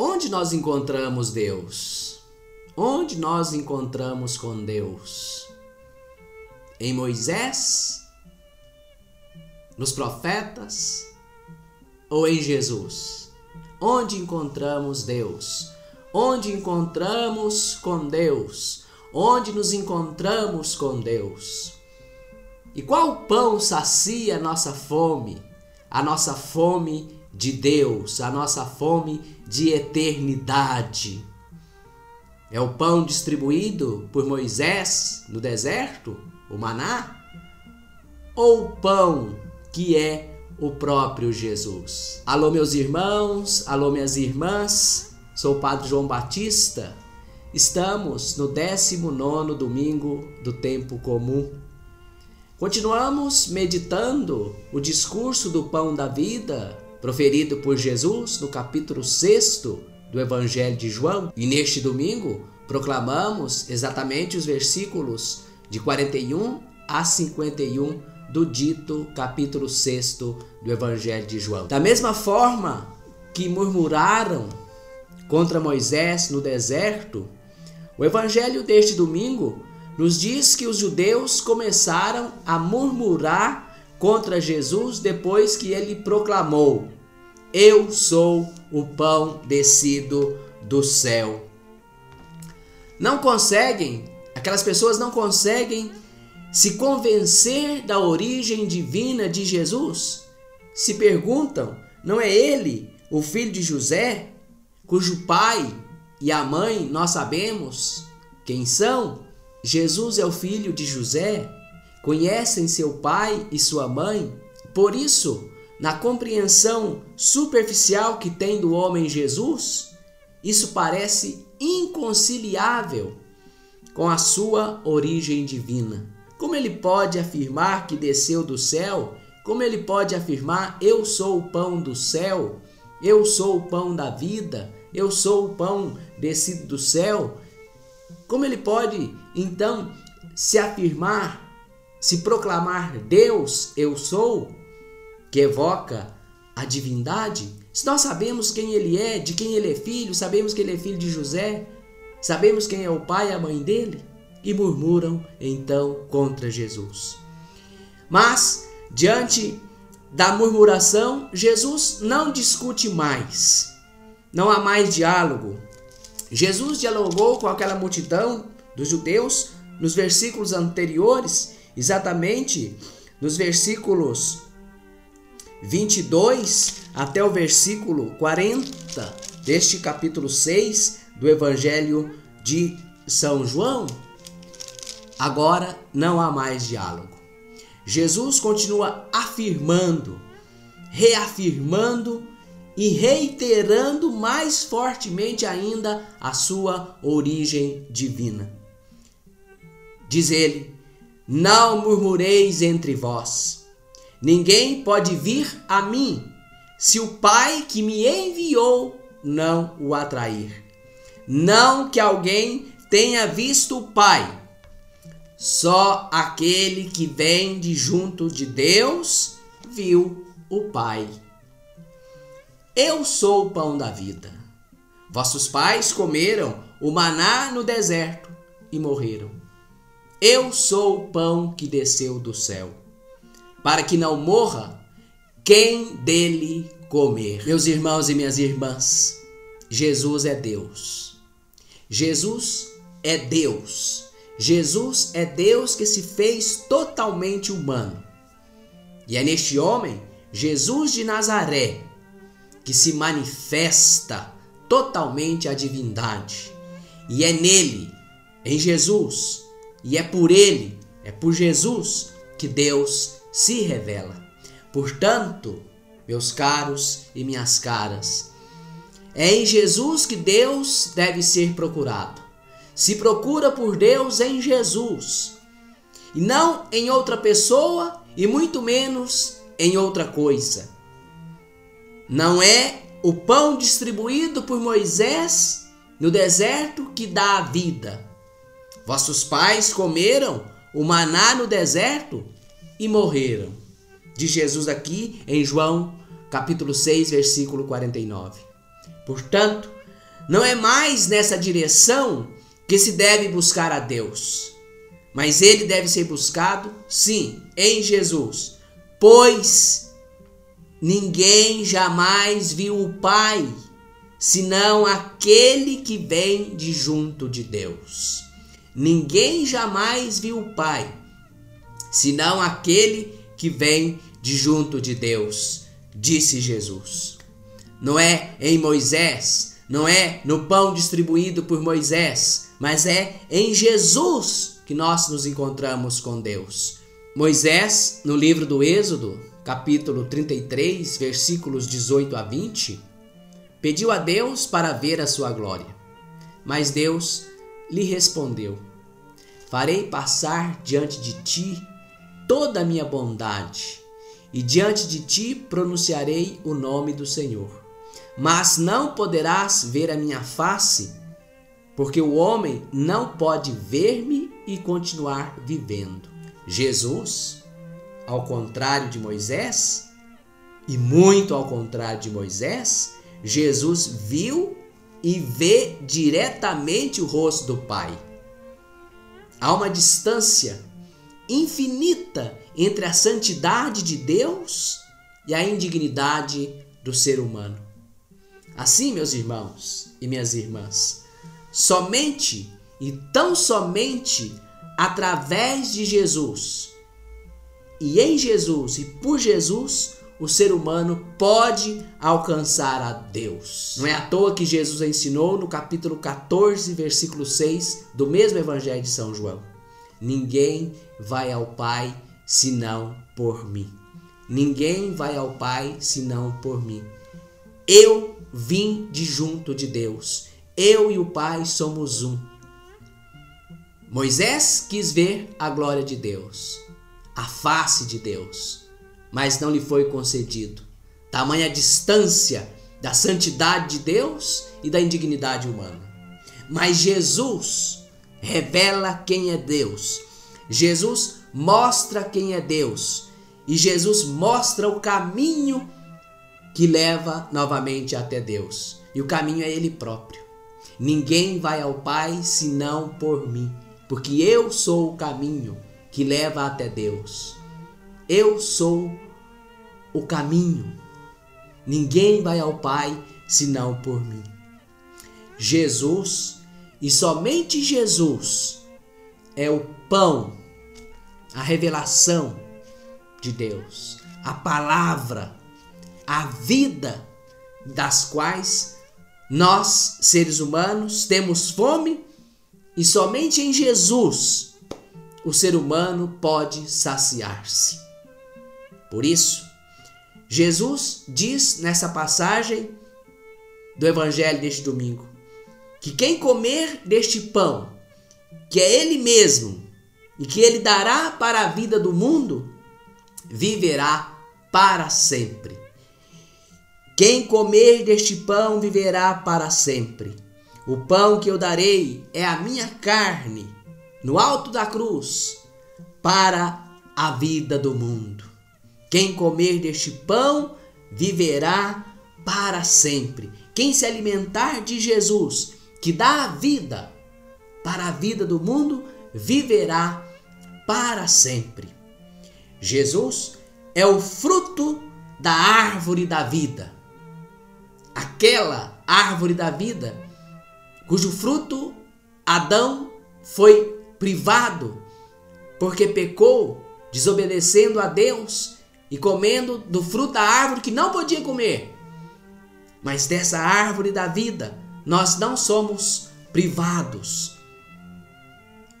onde nós encontramos Deus? Onde nós encontramos com Deus? Em Moisés? Nos profetas? Ou em Jesus? Onde encontramos Deus? Onde encontramos com Deus? Onde nos encontramos com Deus? E qual pão sacia a nossa fome? A nossa fome de Deus, a nossa fome de eternidade. É o pão distribuído por Moisés no deserto, o maná? Ou o pão que é o próprio Jesus? Alô, meus irmãos, alô, minhas irmãs, sou o Padre João Batista. Estamos no 19 domingo do tempo comum. Continuamos meditando o discurso do pão da vida proferido por Jesus no capítulo 6 do Evangelho de João. E neste domingo proclamamos exatamente os versículos de 41 a 51 do dito capítulo 6 do Evangelho de João. Da mesma forma que murmuraram contra Moisés no deserto, o Evangelho deste domingo nos diz que os judeus começaram a murmurar contra Jesus depois que ele proclamou: Eu sou o pão descido do céu. Não conseguem, aquelas pessoas não conseguem se convencer da origem divina de Jesus. Se perguntam: não é ele o filho de José, cujo pai e a mãe nós sabemos quem são? Jesus é o filho de José, conhecem seu pai e sua mãe. Por isso, na compreensão superficial que tem do homem Jesus, isso parece inconciliável com a sua origem divina. Como ele pode afirmar que desceu do céu? Como ele pode afirmar: Eu sou o pão do céu, eu sou o pão da vida, eu sou o pão descido do céu? Como ele pode, então, se afirmar, se proclamar Deus, eu sou, que evoca a divindade? Se nós sabemos quem ele é, de quem ele é filho, sabemos que ele é filho de José, sabemos quem é o pai e a mãe dele, e murmuram então contra Jesus. Mas, diante da murmuração, Jesus não discute mais. Não há mais diálogo, Jesus dialogou com aquela multidão dos judeus nos versículos anteriores, exatamente nos versículos 22 até o versículo 40 deste capítulo 6 do Evangelho de São João. Agora não há mais diálogo. Jesus continua afirmando, reafirmando e reiterando mais fortemente ainda a sua origem divina. Diz ele: Não murmureis entre vós. Ninguém pode vir a mim se o Pai que me enviou não o atrair. Não que alguém tenha visto o Pai. Só aquele que vem de junto de Deus viu o Pai. Eu sou o pão da vida. Vossos pais comeram o maná no deserto e morreram. Eu sou o pão que desceu do céu, para que não morra quem dele comer. Meus irmãos e minhas irmãs, Jesus é Deus. Jesus é Deus. Jesus é Deus que se fez totalmente humano. E é neste homem, Jesus de Nazaré, que se manifesta totalmente a divindade. E é nele, em Jesus, e é por ele, é por Jesus que Deus se revela. Portanto, meus caros e minhas caras, é em Jesus que Deus deve ser procurado. Se procura por Deus em Jesus, e não em outra pessoa e muito menos em outra coisa. Não é o pão distribuído por Moisés no deserto que dá a vida. Vossos pais comeram o maná no deserto e morreram. De Jesus aqui em João, capítulo 6, versículo 49. Portanto, Não é mais nessa direção que se deve buscar a Deus, mas ele deve ser buscado, sim, em Jesus, pois ninguém jamais viu o Pai senão aquele que vem de junto de Deus. Ninguém jamais viu o Pai, senão aquele que vem de junto de Deus, disse Jesus. Não é em Moisés, não é no pão distribuído por Moisés, mas é em Jesus que nós nos encontramos com Deus. Moisés, no livro do Êxodo, capítulo 33, versículos 18 a 20, pediu a Deus para ver a sua glória. Mas Deus lhe respondeu: Farei passar diante de ti toda a minha bondade, e diante de ti pronunciarei o nome do Senhor. Mas não poderás ver a minha face, porque o homem não pode ver-me e continuar vivendo. Jesus, ao contrário de Moisés, e muito ao contrário de Moisés, Jesus viu e vê diretamente o rosto do Pai. Há uma distância infinita entre a santidade de Deus e a indignidade do ser humano. Assim, meus irmãos e minhas irmãs, somente e tão somente através de Jesus e em Jesus e por Jesus o ser humano pode alcançar a Deus. Não é à toa que Jesus ensinou no capítulo 14, versículo 6 do mesmo Evangelho de São João: Ninguém vai ao Pai senão por mim. Ninguém vai ao Pai senão por mim. Eu vim de junto de Deus. Eu e o Pai somos um. Moisés quis ver a glória de Deus, a face de Deus mas não lhe foi concedido. Tamanha distância da santidade de Deus e da indignidade humana. Mas Jesus revela quem é Deus. Jesus mostra quem é Deus. E Jesus mostra o caminho que leva novamente até Deus. E o caminho é Ele próprio. Ninguém vai ao Pai senão por mim, porque eu sou o caminho que leva até Deus. Eu sou o caminho. Ninguém vai ao Pai senão por mim. Jesus, e somente Jesus, é o pão, a revelação de Deus, a palavra, a vida das quais nós, seres humanos, temos fome e somente em Jesus o ser humano pode saciar-se. Por isso, Jesus diz nessa passagem do Evangelho deste domingo que quem comer deste pão, que é Ele mesmo e que Ele dará para a vida do mundo, viverá para sempre. Quem comer deste pão viverá para sempre. O pão que eu darei é a minha carne, no alto da cruz, para a vida do mundo. Quem comer deste pão viverá para sempre. Quem se alimentar de Jesus, que dá a vida para a vida do mundo, viverá para sempre. Jesus é o fruto da árvore da vida. Aquela árvore da vida cujo fruto Adão foi privado porque pecou, desobedecendo a Deus e comendo do fruto da árvore que não podia comer. Mas dessa árvore da vida nós não somos privados.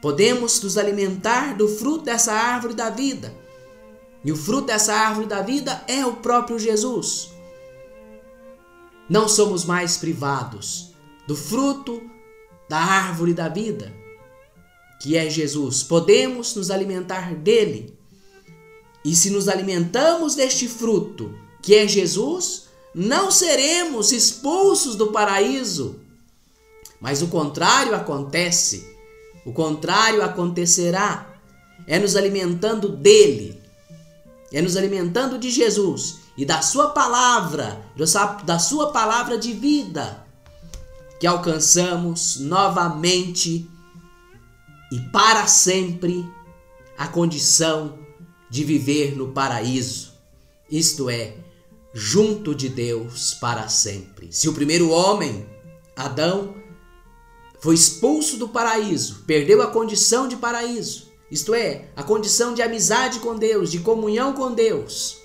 Podemos nos alimentar do fruto dessa árvore da vida. E o fruto dessa árvore da vida é o próprio Jesus. Não somos mais privados do fruto da árvore da vida, que é Jesus. Podemos nos alimentar dele e se nos alimentamos deste fruto, que é Jesus, não seremos expulsos do paraíso. Mas o contrário acontece. O contrário acontecerá. É nos alimentando dele, é nos alimentando de Jesus e da sua palavra, da sua palavra de vida, que alcançamos novamente e para sempre a condição de viver no paraíso, isto é, junto de Deus para sempre. Se o primeiro homem, Adão, foi expulso do paraíso, perdeu a condição de paraíso, isto é, a condição de amizade com Deus, de comunhão com Deus,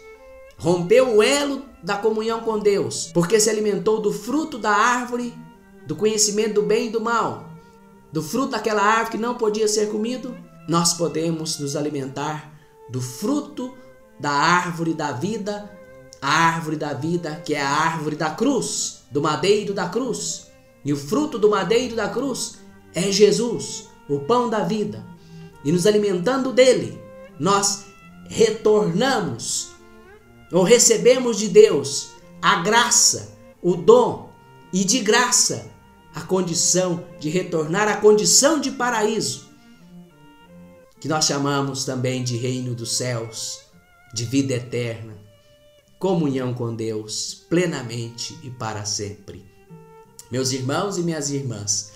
rompeu o elo da comunhão com Deus, porque se alimentou do fruto da árvore do conhecimento do bem e do mal, do fruto daquela árvore que não podia ser comido, nós podemos nos alimentar do fruto da árvore da vida, a árvore da vida que é a árvore da cruz, do madeiro da cruz. E o fruto do madeiro da cruz é Jesus, o pão da vida. E nos alimentando dele, nós retornamos ou recebemos de Deus a graça, o dom e de graça a condição de retornar à condição de paraíso, que nós chamamos também de reino dos céus, de vida eterna, comunhão com Deus plenamente e para sempre. Meus irmãos e minhas irmãs,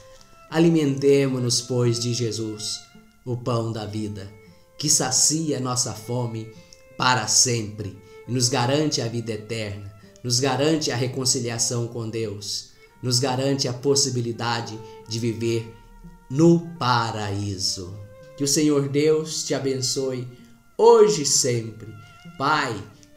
alimentemo-nos, pois, de Jesus, o pão da vida, que sacia nossa fome para sempre e nos garante a vida eterna, nos garante a reconciliação com Deus nos garante a possibilidade de viver no paraíso. Que o Senhor Deus te abençoe hoje e sempre. Pai,